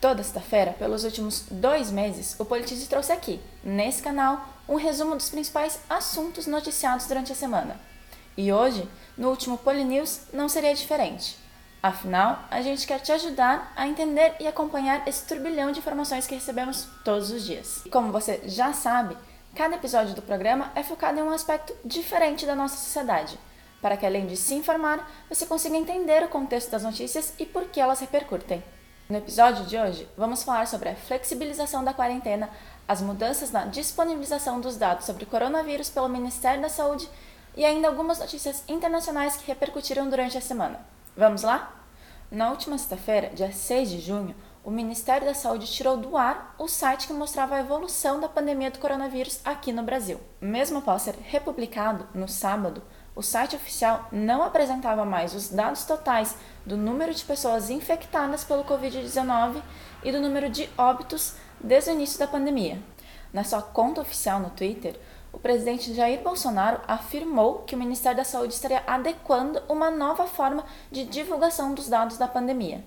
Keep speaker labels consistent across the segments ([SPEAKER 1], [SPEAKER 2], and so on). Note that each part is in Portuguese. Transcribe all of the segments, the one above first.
[SPEAKER 1] Toda sexta-feira, pelos últimos dois meses, o Politize trouxe aqui, nesse canal, um resumo dos principais assuntos noticiados durante a semana. E hoje, no último Polinews, não seria diferente. Afinal, a gente quer te ajudar a entender e acompanhar esse turbilhão de informações que recebemos todos os dias. E como você já sabe, cada episódio do programa é focado em um aspecto diferente da nossa sociedade, para que além de se informar, você consiga entender o contexto das notícias e por que elas repercutem. No episódio de hoje, vamos falar sobre a flexibilização da quarentena, as mudanças na disponibilização dos dados sobre coronavírus pelo Ministério da Saúde e ainda algumas notícias internacionais que repercutiram durante a semana. Vamos lá? Na última sexta-feira, dia 6 de junho, o Ministério da Saúde tirou do ar o site que mostrava a evolução da pandemia do coronavírus aqui no Brasil. Mesmo após ser republicado no sábado, o site oficial não apresentava mais os dados totais do número de pessoas infectadas pelo Covid-19 e do número de óbitos desde o início da pandemia. Na sua conta oficial no Twitter, o presidente Jair Bolsonaro afirmou que o Ministério da Saúde estaria adequando uma nova forma de divulgação dos dados da pandemia.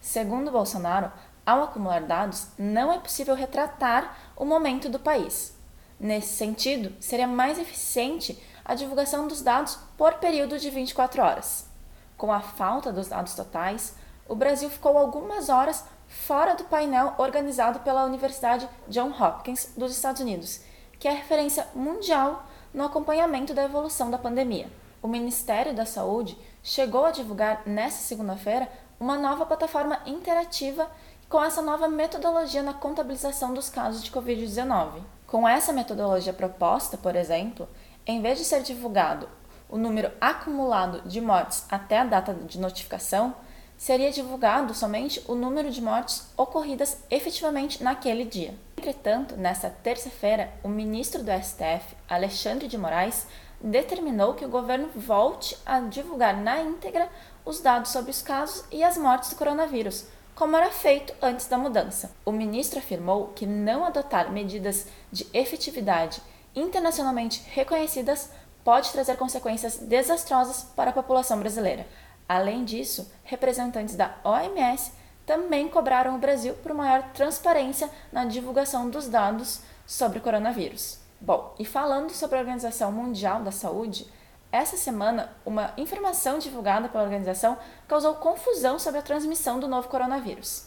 [SPEAKER 1] Segundo Bolsonaro, ao acumular dados, não é possível retratar o momento do país. Nesse sentido, seria mais eficiente a divulgação dos dados por período de 24 horas. Com a falta dos dados totais, o Brasil ficou algumas horas fora do painel organizado pela Universidade John Hopkins dos Estados Unidos, que é referência mundial no acompanhamento da evolução da pandemia. O Ministério da Saúde chegou a divulgar nesta segunda-feira uma nova plataforma interativa com essa nova metodologia na contabilização dos casos de Covid-19. Com essa metodologia proposta, por exemplo, em vez de ser divulgado o número acumulado de mortes até a data de notificação, seria divulgado somente o número de mortes ocorridas efetivamente naquele dia. Entretanto, nesta terça-feira, o ministro do STF, Alexandre de Moraes, determinou que o governo volte a divulgar na íntegra os dados sobre os casos e as mortes do coronavírus, como era feito antes da mudança. O ministro afirmou que não adotar medidas de efetividade internacionalmente reconhecidas pode trazer consequências desastrosas para a população brasileira. Além disso, representantes da OMS também cobraram o Brasil por maior transparência na divulgação dos dados sobre o coronavírus. Bom, e falando sobre a Organização Mundial da Saúde, essa semana uma informação divulgada pela organização causou confusão sobre a transmissão do novo coronavírus.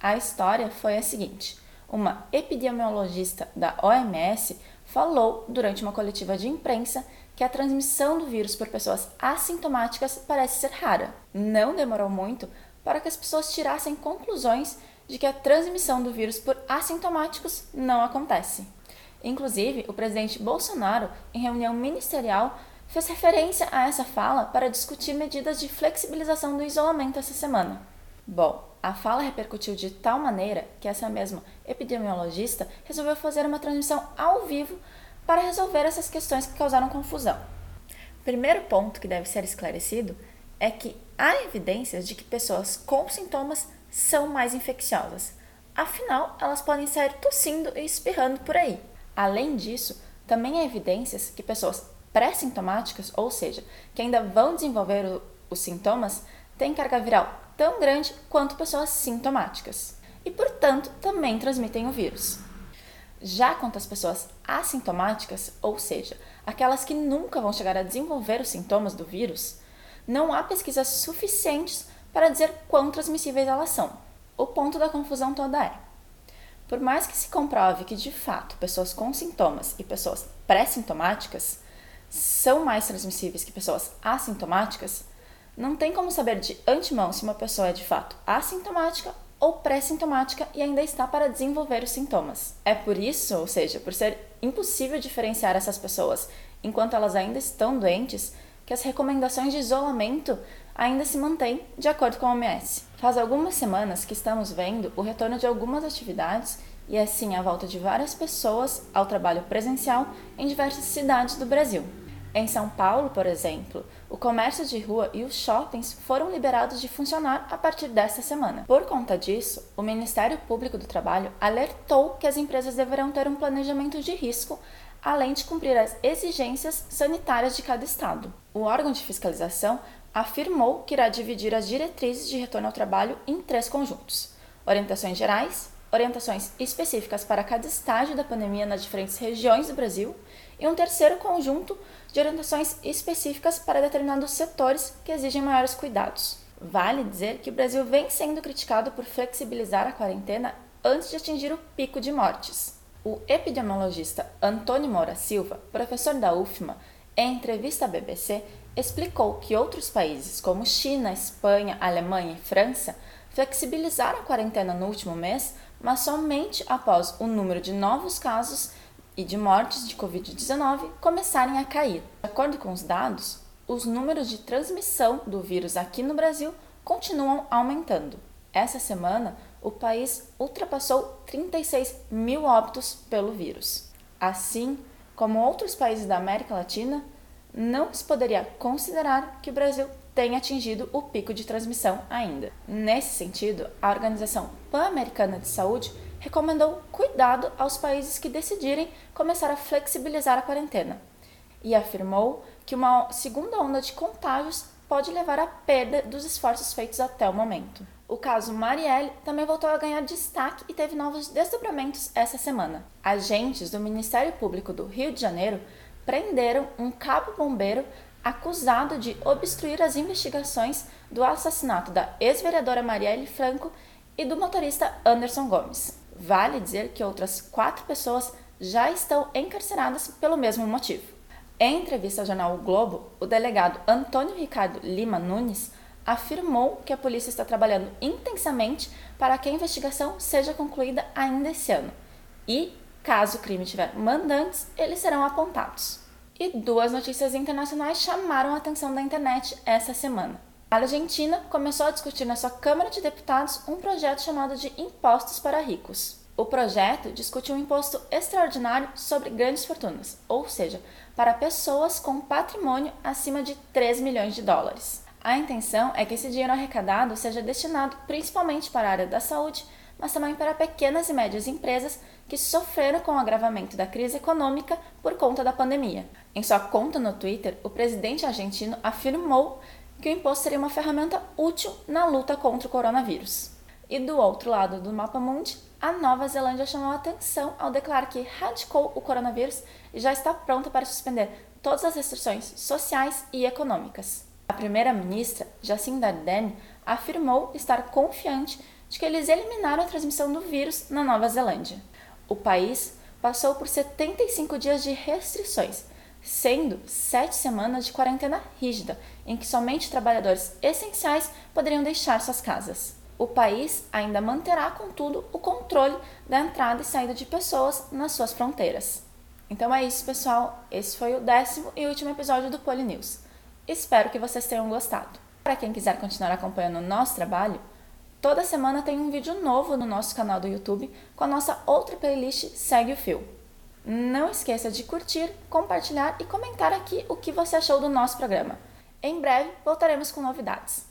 [SPEAKER 1] A história foi a seguinte: uma epidemiologista da OMS falou durante uma coletiva de imprensa que a transmissão do vírus por pessoas assintomáticas parece ser rara. Não demorou muito para que as pessoas tirassem conclusões de que a transmissão do vírus por assintomáticos não acontece. Inclusive, o presidente Bolsonaro, em reunião ministerial, fez referência a essa fala para discutir medidas de flexibilização do isolamento essa semana. Bom, a fala repercutiu de tal maneira que essa mesma epidemiologista resolveu fazer uma transmissão ao vivo para resolver essas questões que causaram confusão. Primeiro ponto que deve ser esclarecido é que há evidências de que pessoas com sintomas são mais infecciosas. Afinal, elas podem sair tossindo e espirrando por aí. Além disso, também há evidências que pessoas pré-sintomáticas, ou seja, que ainda vão desenvolver os sintomas, têm carga viral tão grande quanto pessoas sintomáticas e, portanto, também transmitem o vírus. Já quanto às pessoas assintomáticas, ou seja, aquelas que nunca vão chegar a desenvolver os sintomas do vírus, não há pesquisas suficientes para dizer quão transmissíveis elas são. O ponto da confusão toda é: por mais que se comprove que de fato pessoas com sintomas e pessoas pré-sintomáticas são mais transmissíveis que pessoas assintomáticas, não tem como saber de antemão se uma pessoa é de fato assintomática ou pré-sintomática e ainda está para desenvolver os sintomas. É por isso, ou seja, por ser impossível diferenciar essas pessoas enquanto elas ainda estão doentes, que as recomendações de isolamento ainda se mantêm de acordo com a OMS. Faz algumas semanas que estamos vendo o retorno de algumas atividades e assim a volta de várias pessoas ao trabalho presencial em diversas cidades do Brasil. Em São Paulo, por exemplo, o comércio de rua e os shoppings foram liberados de funcionar a partir desta semana. Por conta disso, o Ministério Público do Trabalho alertou que as empresas deverão ter um planejamento de risco, além de cumprir as exigências sanitárias de cada estado. O órgão de fiscalização afirmou que irá dividir as diretrizes de retorno ao trabalho em três conjuntos: orientações gerais, orientações específicas para cada estágio da pandemia nas diferentes regiões do Brasil e um terceiro conjunto de orientações específicas para determinados setores que exigem maiores cuidados. Vale dizer que o Brasil vem sendo criticado por flexibilizar a quarentena antes de atingir o pico de mortes. O epidemiologista Antônio Moura Silva, professor da UFMA, em entrevista à BBC, explicou que outros países como China, Espanha, Alemanha e França flexibilizaram a quarentena no último mês, mas somente após o número de novos casos e de mortes de Covid-19 começarem a cair. De acordo com os dados, os números de transmissão do vírus aqui no Brasil continuam aumentando. Essa semana, o país ultrapassou 36 mil óbitos pelo vírus. Assim como outros países da América Latina, não se poderia considerar que o Brasil tenha atingido o pico de transmissão ainda. Nesse sentido, a Organização Pan-Americana de Saúde recomendou cuidado aos países que decidirem começar a flexibilizar a quarentena e afirmou que uma segunda onda de contágios pode levar à perda dos esforços feitos até o momento. O caso Marielle também voltou a ganhar destaque e teve novos desdobramentos essa semana. Agentes do Ministério Público do Rio de Janeiro prenderam um cabo bombeiro acusado de obstruir as investigações do assassinato da ex-vereadora Marielle Franco e do motorista Anderson Gomes. Vale dizer que outras quatro pessoas já estão encarceradas pelo mesmo motivo. Em entrevista ao jornal o Globo, o delegado Antônio Ricardo Lima Nunes afirmou que a polícia está trabalhando intensamente para que a investigação seja concluída ainda esse ano e, caso o crime tiver mandantes, eles serão apontados. E duas notícias internacionais chamaram a atenção da internet essa semana. A Argentina começou a discutir na sua Câmara de Deputados um projeto chamado de Impostos para Ricos. O projeto discute um imposto extraordinário sobre grandes fortunas, ou seja, para pessoas com patrimônio acima de 3 milhões de dólares. A intenção é que esse dinheiro arrecadado seja destinado principalmente para a área da saúde, mas também para pequenas e médias empresas que sofreram com o agravamento da crise econômica por conta da pandemia. Em sua conta no Twitter, o presidente argentino afirmou que o imposto seria uma ferramenta útil na luta contra o coronavírus. E do outro lado do mapa mundi, a Nova Zelândia chamou atenção ao declarar que radicou o coronavírus e já está pronta para suspender todas as restrições sociais e econômicas. A primeira-ministra, Jacinda Ardern, afirmou estar confiante de que eles eliminaram a transmissão do vírus na Nova Zelândia. O país passou por 75 dias de restrições, sendo sete semanas de quarentena rígida, em que somente trabalhadores essenciais poderiam deixar suas casas. O país ainda manterá, contudo, o controle da entrada e saída de pessoas nas suas fronteiras. Então é isso, pessoal. Esse foi o décimo e último episódio do Poli News. Espero que vocês tenham gostado. Para quem quiser continuar acompanhando o nosso trabalho, toda semana tem um vídeo novo no nosso canal do YouTube com a nossa outra playlist Segue o Fio. Não esqueça de curtir, compartilhar e comentar aqui o que você achou do nosso programa. Em breve voltaremos com novidades.